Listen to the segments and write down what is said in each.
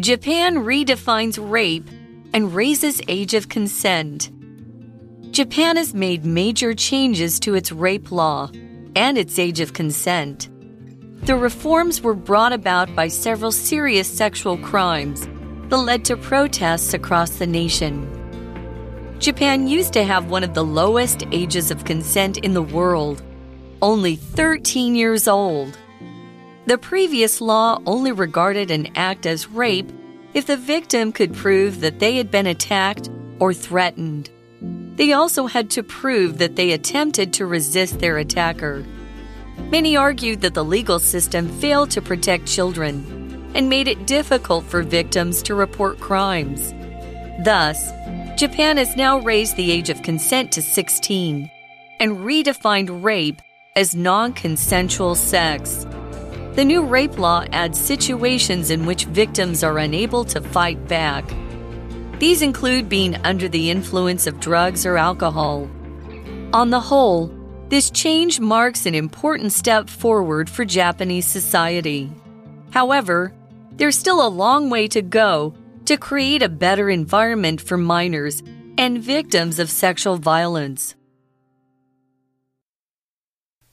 Japan redefines rape and raises age of consent. Japan has made major changes to its rape law and its age of consent. The reforms were brought about by several serious sexual crimes that led to protests across the nation. Japan used to have one of the lowest ages of consent in the world, only 13 years old. The previous law only regarded an act as rape if the victim could prove that they had been attacked or threatened. They also had to prove that they attempted to resist their attacker. Many argued that the legal system failed to protect children and made it difficult for victims to report crimes. Thus, Japan has now raised the age of consent to 16 and redefined rape as non consensual sex. The new rape law adds situations in which victims are unable to fight back. These include being under the influence of drugs or alcohol. On the whole, this change marks an important step forward for Japanese society. However, there's still a long way to go to create a better environment for minors and victims of sexual violence.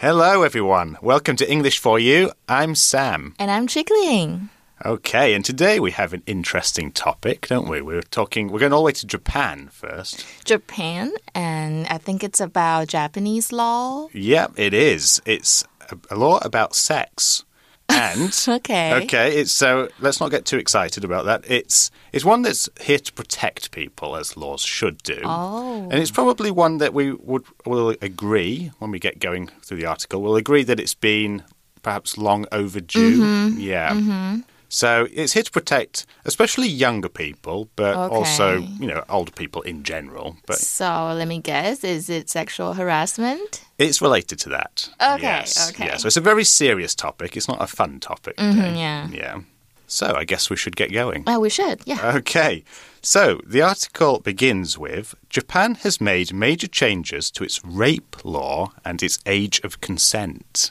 Hello, everyone. Welcome to English for You. I'm Sam. And I'm Chickling. Okay, and today we have an interesting topic, don't we? We're talking, we're going all the way to Japan first. Japan, and I think it's about Japanese law. Yeah, it is. It's a, a law about sex. And Okay. okay, it's so let's not get too excited about that. It's it's one that's here to protect people as laws should do. Oh. And it's probably one that we would will agree when we get going through the article. We'll agree that it's been perhaps long overdue. Mm-hmm. Yeah. So it's here to protect especially younger people, but also, you know, older people in general. But So let me guess, is it sexual harassment? it's related to that. Okay, Yes. okay. Yeah. So it's a very serious topic. It's not a fun topic. Mm-hmm, today. yeah. Yeah. So I guess we should get going. Oh, we should, yeah. Okay, so the article begins with Japan has made major changes to its rape law and its age of consent.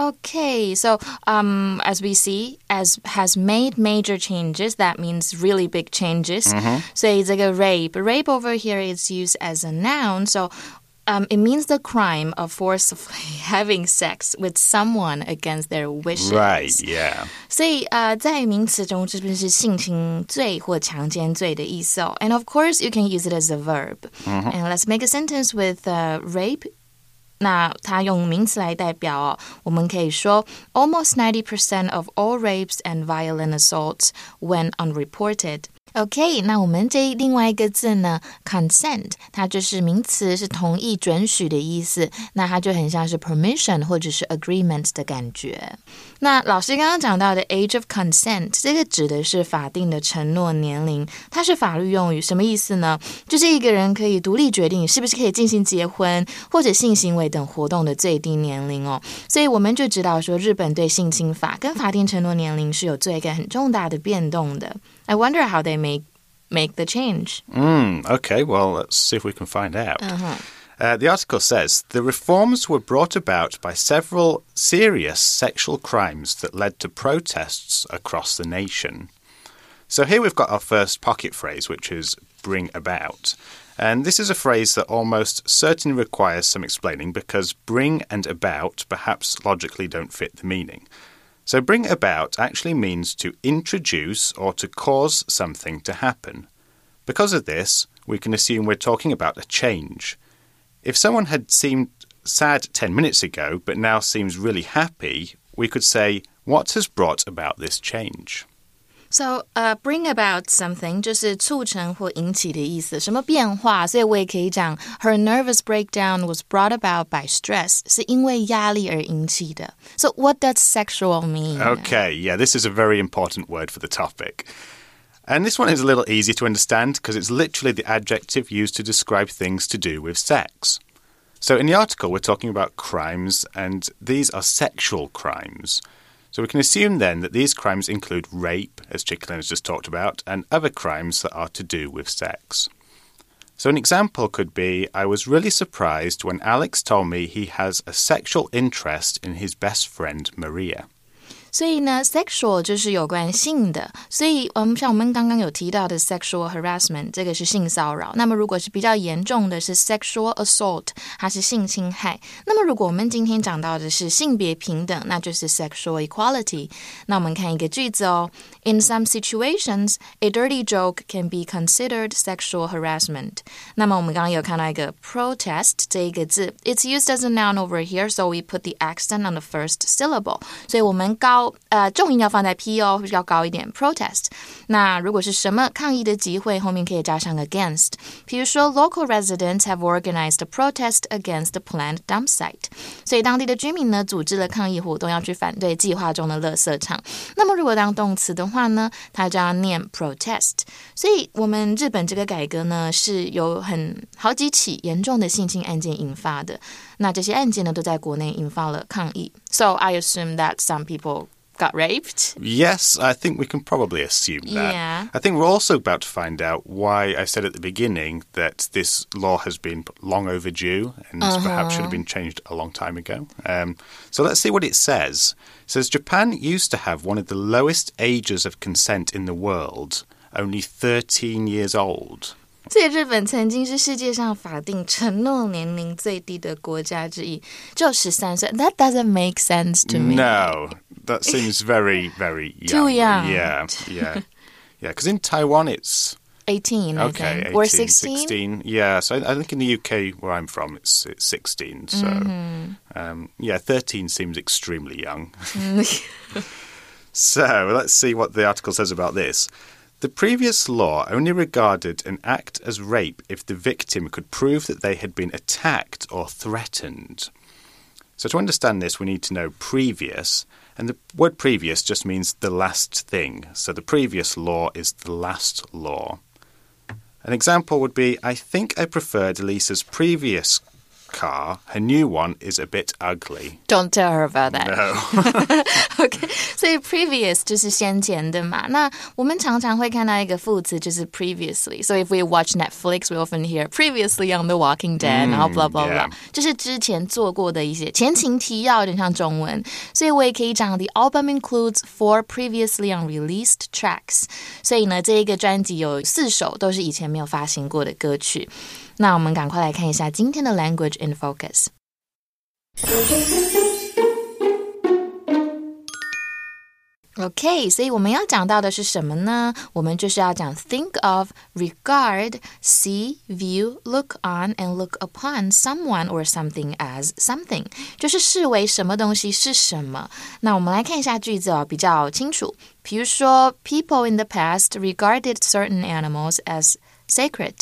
Okay, so um, as we see, as has made major changes, that means really big changes. So it's like a rape. Rape over here is used as a noun, so um, it means the crime of forcibly having sex with someone against their wishes. Right, yeah. 所以呃，在名词中这边是性侵罪或强奸罪的意思哦。And of course, you can use it as a verb. And let's make a sentence with uh, rape. 那它用名词来代表哦，我们可以说 almost ninety percent of all rapes and violent assaults went unreported. OK，那我们这另外一个字呢，consent，它就是名词，是同意、准许的意思。那它就很像是 permission 或者是 agreement 的感觉。那老师刚刚讲到的 age of consent，这个指的是法定的承诺年龄，它是法律用语，什么意思呢？就是一个人可以独立决定是不是可以进行结婚或者性行为等活动的最低年龄哦。所以我们就知道说，日本对性侵法跟法定承诺年龄是有做一个很重大的变动的。I wonder how they make make the change. Mm, okay, well, let's see if we can find out. Uh-huh. Uh, the article says the reforms were brought about by several serious sexual crimes that led to protests across the nation. So here we've got our first pocket phrase, which is bring about. And this is a phrase that almost certainly requires some explaining because bring and about perhaps logically don't fit the meaning. So, bring about actually means to introduce or to cause something to happen. Because of this, we can assume we're talking about a change. If someone had seemed sad 10 minutes ago but now seems really happy, we could say, What has brought about this change? So, uh, bring about something 就是促成或引起的意思，什么变化？所以我也可以讲，her nervous breakdown was brought about by stress，是因为压力而引起的。So, what does sexual mean? Okay, yeah, this is a very important word for the topic. And this one is a little easy to understand because it's literally the adjective used to describe things to do with sex. So in the article, we're talking about crimes, and these are sexual crimes. So we can assume then that these crimes include rape, as Chicklin has just talked about, and other crimes that are to do with sex. So an example could be I was really surprised when Alex told me he has a sexual interest in his best friend Maria. 所以呢，sexual 就是有关性的。所以，嗯，像我们刚刚有提到的 sexual harassment，这个是性骚扰。那么，如果是比较严重的是 sexual assault，它是性侵害。那么，如果我们今天讲到的是性别平等，那就是 sexual equality。那我们看一个句子哦，In some situations, a dirty joke can be considered sexual harassment。那么，我们刚刚有看到一个 protest 这一个字，it's used as a noun over here, so we put the accent on the first syllable。所以我们高 呃重音要放在 p 哦，要高一点。protest。那如果是什么抗议的集会，后面可以加上 against。比如说，local residents have organized a protest against the planned dump site。所以当地的居民呢，组织了抗议活动，要去反对计划中的垃圾场。那么如果当动词的话呢，它就要念 protest。所以我们日本这个改革呢，是有很好几起严重的性侵案件引发的。那这些案件呢，都在国内引发了抗议。So I assume that some people got raped. Yes, I think we can probably assume that. Yeah. I think we're also about to find out why I said at the beginning that this law has been long overdue and perhaps should have been changed a long time ago. Um, so let's see what it says. It says Japan used to have one of the lowest ages of consent in the world, only 13 years old. 所以日本曾经是世界上法定承诺年龄最低的国家之一，就十三岁。That doesn't make sense to me. No, that seems very, very young. Too young. Yeah, yeah. Yeah, because in Taiwan it's 18, I okay, think. 18, or 16? 16. Yeah, so I, I think in the UK where I'm from it's it's 16. So Mm-hmm. um, yeah, 13 seems extremely young. so let's see what the article says about this. The previous law only regarded an act as rape if the victim could prove that they had been attacked or threatened. So, to understand this, we need to know previous, and the word previous just means the last thing. So, the previous law is the last law. An example would be I think I preferred Lisa's previous car. Her new one is a bit ugly. Don't tell her about that. No. OK，所以 previous 就是先前的嘛。那我们常常会看到一个副词就是 previously。So if we watch Netflix, we often hear previously on The Walking Dead，、然后 blah blah blah，、 yeah. 就是之前做过的一些前情提要，有点像中文。所以我也可以讲 The album includes four previously unreleased tracks。所以呢，这一个专辑有四首都是以前没有发行过的歌曲。 那我们赶快来看一下今天的 Language in Focus。OK，所以我们要讲到的是什么呢？我们就是要讲 think of, regard, see, view, look on, and look upon someone or something as something，就是视为什么东西是什么。那我们来看一下句子哦，比较清楚。比如说，People in the past regarded certain animals as sacred，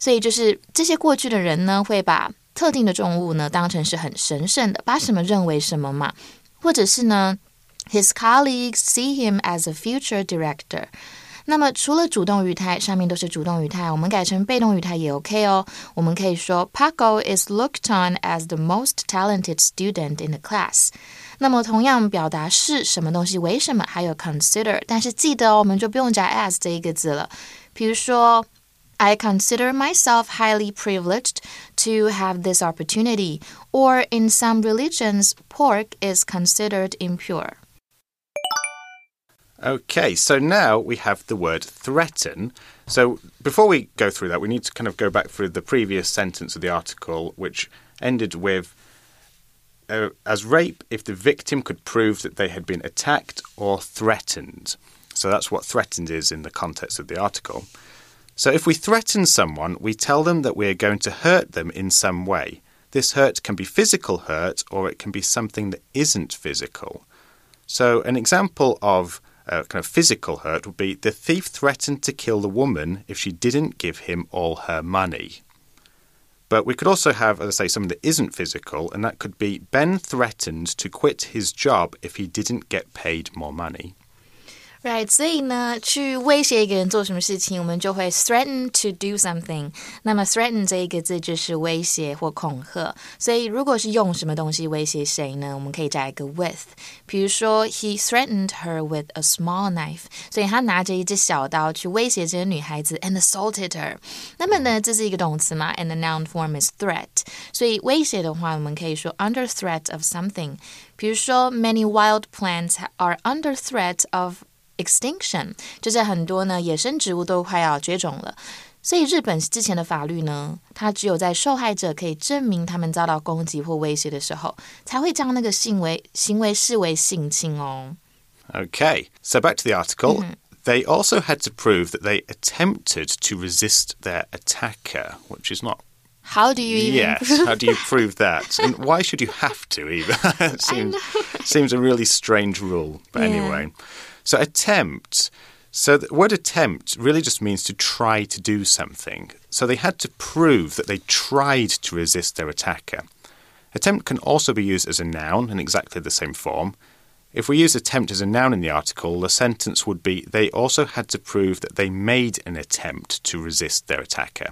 所以就是这些过去的人呢，会把特定的重物呢当成是很神圣的，把什么认为什么嘛，或者是呢。His colleagues see him as a future director。那么除了主动语态，上面都是主动语态，我们改成被动语态也 OK 哦。我们可以说 Paco is looked on as the most talented student in the class。那么同样表达是什么东西，为什么还有 consider，但是记得哦，我们就不用加 as 这一个字了。比如说。I consider myself highly privileged to have this opportunity. Or in some religions, pork is considered impure. Okay, so now we have the word threaten. So before we go through that, we need to kind of go back through the previous sentence of the article, which ended with uh, as rape if the victim could prove that they had been attacked or threatened. So that's what threatened is in the context of the article. So if we threaten someone, we tell them that we are going to hurt them in some way. This hurt can be physical hurt or it can be something that isn't physical. So, an example of uh, kind of physical hurt would be the thief threatened to kill the woman if she didn't give him all her money. But we could also have, as I say, something that isn't physical, and that could be Ben threatened to quit his job if he didn't get paid more money. Right，所以呢，去威胁一个人做什么事情，我们就会 threaten to do something。那么 threaten 这一个字就是威胁或恐吓。所以如果是用什么东西威胁谁呢？我们可以加一个 with。比如说，He threatened her with a small knife。所以他拿着一只小刀去威胁这个女孩子，and assaulted her。那么呢，这是一个动词嘛？And the noun form is threat。所以威胁的话，我们可以说 under threat of something。比如说，Many wild plants are under threat of extinction，就是很多呢野生植物都快要绝种了。所以日本之前的法律呢，它只有在受害者可以证明他们遭到攻击或威胁的时候，才会将那个行为行为视为性侵哦。Okay, so back to the article. They also had to prove that they attempted to resist their attacker, which is not How do you even Yes, how do you prove that? And why should you have to even? it seems, seems a really strange rule. But Yeah. anyway. So attempt. So the word attempt really just means to try to do something. So they had to prove that they tried to resist their attacker. Attempt can also be used as a noun in exactly the same form. If we use attempt as a noun in the article, the sentence would be they also had to prove that they made an attempt to resist their attacker.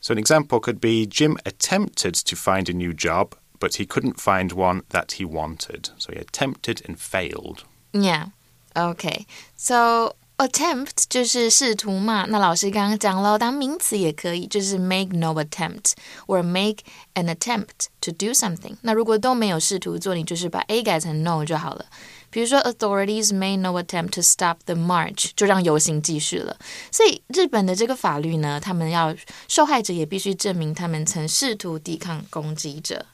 So an example could be Jim attempted to find a new job, but he couldn't find one that he wanted. So he attempted and failed. Yeah. Okay. So attempt 就是试图嘛。那老师刚刚讲了，当名词也可以，就是 make no attempt or make an attempt to do something。那如果都没有试图做，你就是把 a 改成 no 就好了。比如说，authorities made no attempt to stop the march，就让游行继续了。所以日本的这个法律呢，他们要受害者也必须证明他们曾试图抵抗攻击者。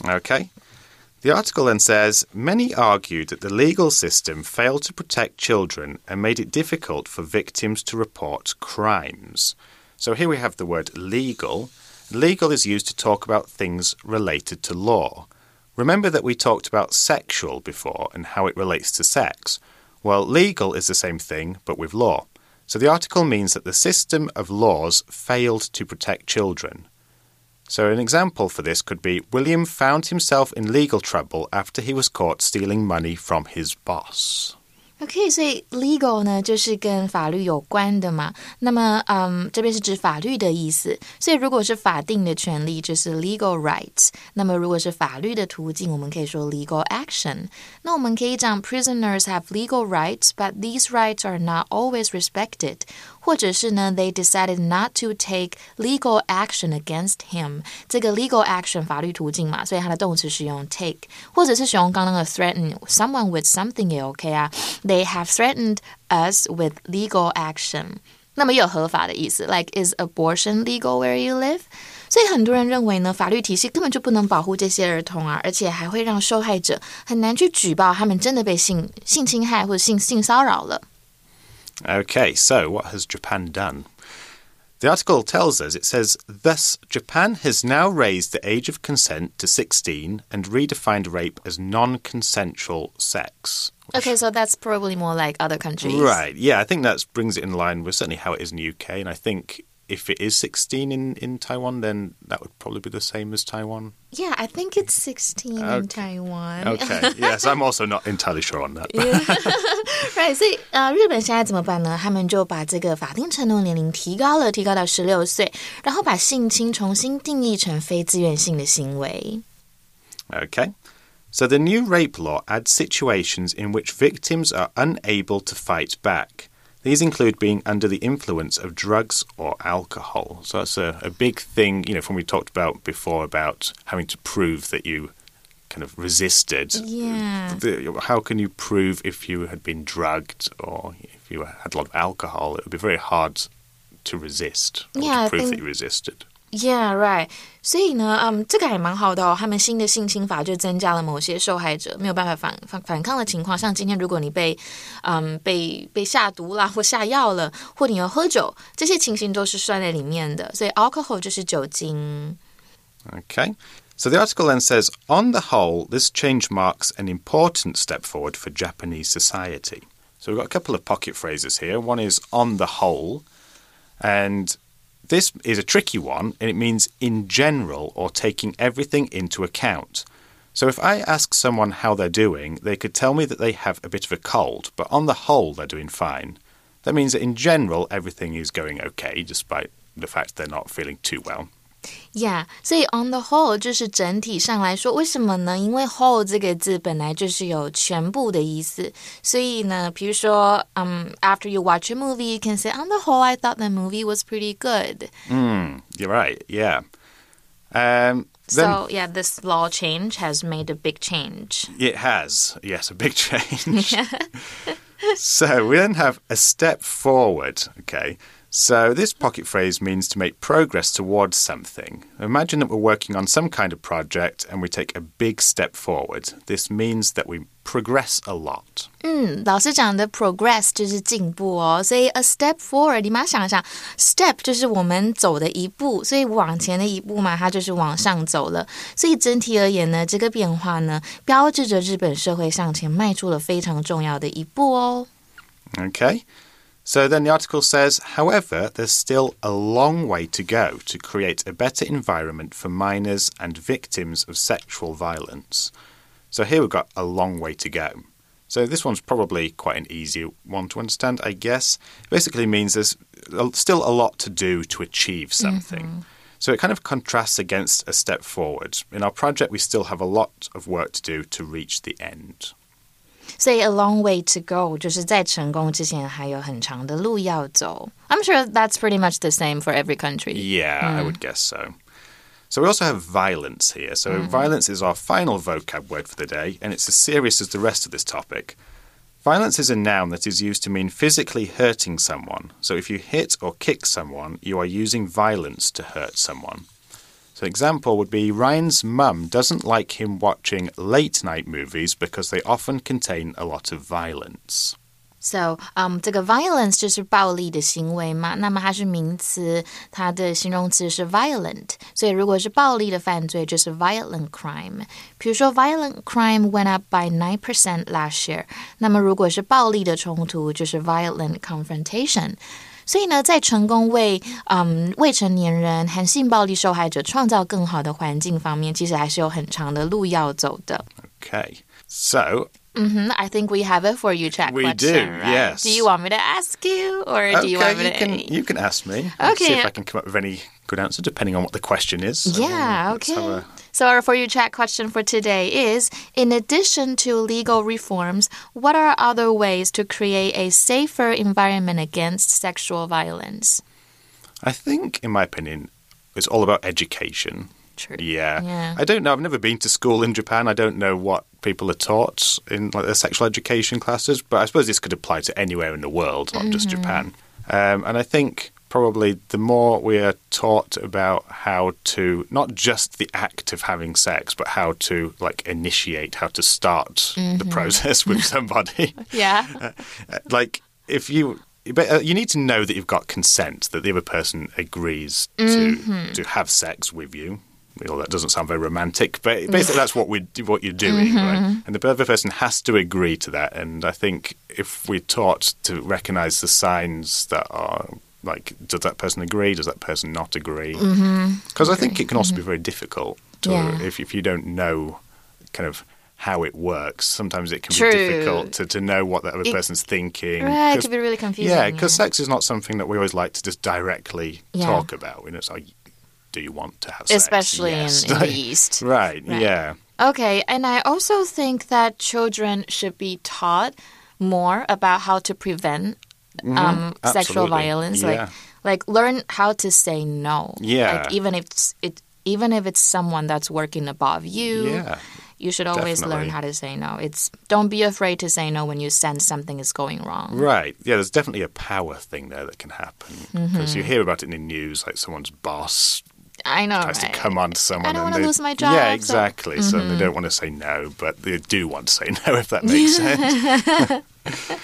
Okay. The article then says many argued that the legal system failed to protect children and made it difficult for victims to report crimes. So here we have the word legal. Legal is used to talk about things related to law. Remember that we talked about sexual before and how it relates to sex. Well, legal is the same thing, but with law. So the article means that the system of laws failed to protect children. So, an example for this could be William found himself in legal trouble after he was caught stealing money from his boss. OK，所以 legal 呢就是跟法律有关的嘛。那么，嗯，这边是指法律的意思。所以如果是法定的权利，就是 legal rights。那么如果是法律的途径，我们可以说 legal action。那我们可以讲 prisoners have legal rights, but these rights are not always respected。 或者是呢，they decided not to take legal action against him。这个 legal action 法律途径嘛，所以它的动词是用 take，或者是使用刚刚那个 threaten someone with something 也 OK 啊。They have threatened us with legal action。那么也有合法的意思，like is abortion legal where you live？所以很多人认为呢，法律体系根本就不能保护这些儿童啊，而且还会让受害者很难去举报他们真的被性性侵害或者性性骚扰了。 Okay, so what has Japan done? The article tells us it says, Thus, Japan has now raised the age of consent to 16 and redefined rape as non consensual sex. Okay, so that's probably more like other countries. Right, yeah, I think that brings it in line with certainly how it is in the UK, and I think if it is 16 in, in Taiwan, then that would probably be the same as Taiwan. Yeah, I think it's 16 in Okay. Taiwan. Okay, yes, I'm also not entirely sure on that. Right，所以呃，日本现在怎么办呢？他们就把这个法定成年年龄提高了，提高到十六岁，然后把性侵重新定义成非自愿性的行为。 Okay. So the new rape law adds situations in which victims are unable to fight back. These include being under the influence of drugs or alcohol. So that's a, a big thing, you know, from we talked about before about having to prove that you kind of resisted. Yeah. How can you prove if you had been drugged or if you had a lot of alcohol? It would be very hard to resist or Yeah, to prove think- that you resisted. Yeah, right. 所以呢，嗯，这个还蛮好的哦。他们新的性侵法就增加了某些受害者没有办法反反反抗的情况，像今天如果你被，嗯，被被下毒啦，或下药了，或你要喝酒，这些情形都是算在里面的。所以 alcohol 就是酒精。 Okay. So the article then says on the whole, this change marks an important step forward for Japanese society. So we've got a couple of pocket phrases here. One is on the whole, and this is a tricky one, and it means in general or taking everything into account. So if I ask someone how they're doing, they could tell me that they have a bit of a cold, but on the whole, they're doing fine. That means that in general, everything is going okay, despite the fact they're not feeling too well. Yeah，所以 on the whole 就是整体上来说，为什么呢？因为 whole 这个字本来就是有全部的意思，所以呢，比如说，嗯、um,，after you watch a movie, you can say on the whole, I thought the movie was pretty good. Mm, you're right. Yeah. Um, so yeah, this law change has made a big change. It has, yes, a big change. so we then have a step forward. Okay. So, this pocket phrase means to make progress towards something. Imagine that we're working on some kind of project and we take a big step forward. This means that we progress a lot. 嗯，老师讲的 progress 就是进步哦，所以 a step forward，你马上想一想，step 就是我们走的一步，所以往前的一步嘛，它就是往上走了。所以整体而言呢，这个变化呢，标志着日本社会向前迈出了非常重要的一步哦。Okay. So then the article says, however, there's still a long way to go to create a better environment for minors and victims of sexual violence. So here we've got a long way to go. So this one's probably quite an easy one to understand, I guess. It basically means there's still a lot to do to achieve something. Mm -hmm. So it kind of contrasts against a step forward. In our project, we still have a lot of work to do to reach the end. Say a long way to go，就是在成功之前还有很长的路要走。I'm sure that's pretty much the same for every country. Yeah, mm. I would guess so. So we also have violence here. So mm -hmm. violence is our final vocab word for the day, and it's as serious as the rest of this topic. Violence is a noun that is used to mean physically hurting someone. So if you hit or kick someone, you are using violence to hurt someone. So, example would be Ryan's mum doesn't like him watching late night movies because they often contain a lot of violence. So, um, 这个 violence 就是暴力的行为嘛，那么它是名词，它的形容词是 violent，所以如果是暴力的犯罪，就是 violent crime。比如说，violent crime went up by nine percent last year。那么如果是暴力的冲突，就是 violent confrontation。 所以呢，在成功为嗯未成年人和性暴力受害者创造更好的环境方面，其实还是有很长的路要走的。Okay, so. Mm-hmm. I think we have a for you chat we question. do, right? yes. Do you want me to ask you, or okay, do you want me you to? Can, you can ask me. Okay. See if I can come up with any good answer, depending on what the question is. So yeah. Okay. So, our For You Chat question for today is In addition to legal reforms, what are other ways to create a safer environment against sexual violence? I think, in my opinion, it's all about education. True. Yeah. yeah. I don't know. I've never been to school in Japan. I don't know what people are taught in like their sexual education classes, but I suppose this could apply to anywhere in the world, not mm -hmm. just mm-hmm. Japan. Um, and I think probably the more we are taught about how to not just the act of having sex, but how to like initiate, how to start mm-hmm. the process with somebody. yeah. Uh, like if you. But uh, you need to know that you've got consent, that the other person agrees to mm-hmm. to have sex with you. Well, that doesn't sound very romantic, but basically that's what we what you're doing, mm-hmm. right? And the other person has to agree to that. And I think if we're taught to recognise the signs that are like does that person agree does that person not agree because mm-hmm. i think it can also mm-hmm. be very difficult to, yeah. if, if you don't know kind of how it works sometimes it can True. be difficult to, to know what the other it, person's thinking right it can be really confusing yeah because yeah. sex is not something that we always like to just directly yeah. talk about you know it's like do you want to have sex especially yes. in, in, the east right, right yeah okay and i also think that children should be taught more about how to prevent mm-hmm. um, sexual violence. Yeah. Like like learn how to say no. Yeah. Like even if it's, it even if it's someone that's working above you. Yeah. You should always definitely. learn how to say no. It's don't be afraid to say no when you sense something is going wrong. Right. Yeah, there's definitely a power thing there that can happen because mm-hmm. you hear about it in the news, like someone's boss I know. Tries right? to come on to someone. I don't want to lose my job. Yeah, exactly. So, so mm-hmm. they don't want to say no, but they do want to say no, if that makes sense.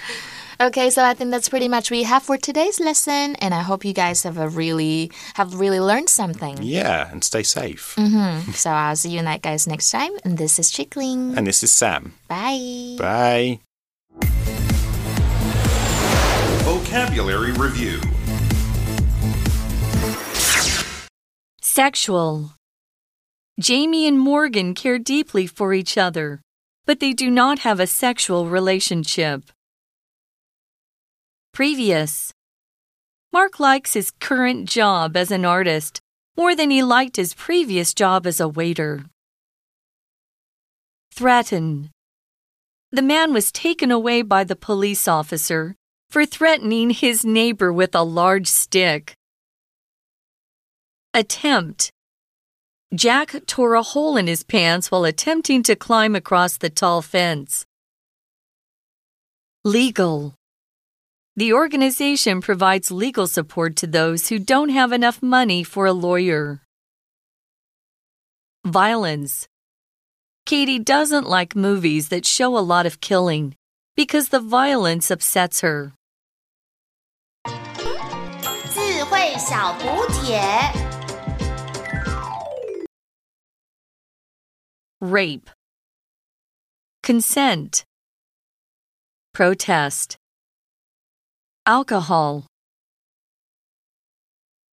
Okay, so I think that's pretty much we have for today's lesson, and I hope you guys have a really have really learned something. Yeah, and stay safe. Mm -hmm. so I'll see you guys next time. And this is Chickling. And this is Sam. Bye. Bye. Vocabulary Review Sexual Jamie and Morgan care deeply for each other, but they do not have a sexual relationship. Previous Mark likes his current job as an artist more than he liked his previous job as a waiter. Threaten The man was taken away by the police officer for threatening his neighbor with a large stick. Attempt Jack tore a hole in his pants while attempting to climb across the tall fence. Legal The organization provides legal support to those who don't have enough money for a lawyer. Violence Katie doesn't like movies that show a lot of killing because the violence upsets her. Rape. Consent. Protest. Alcohol.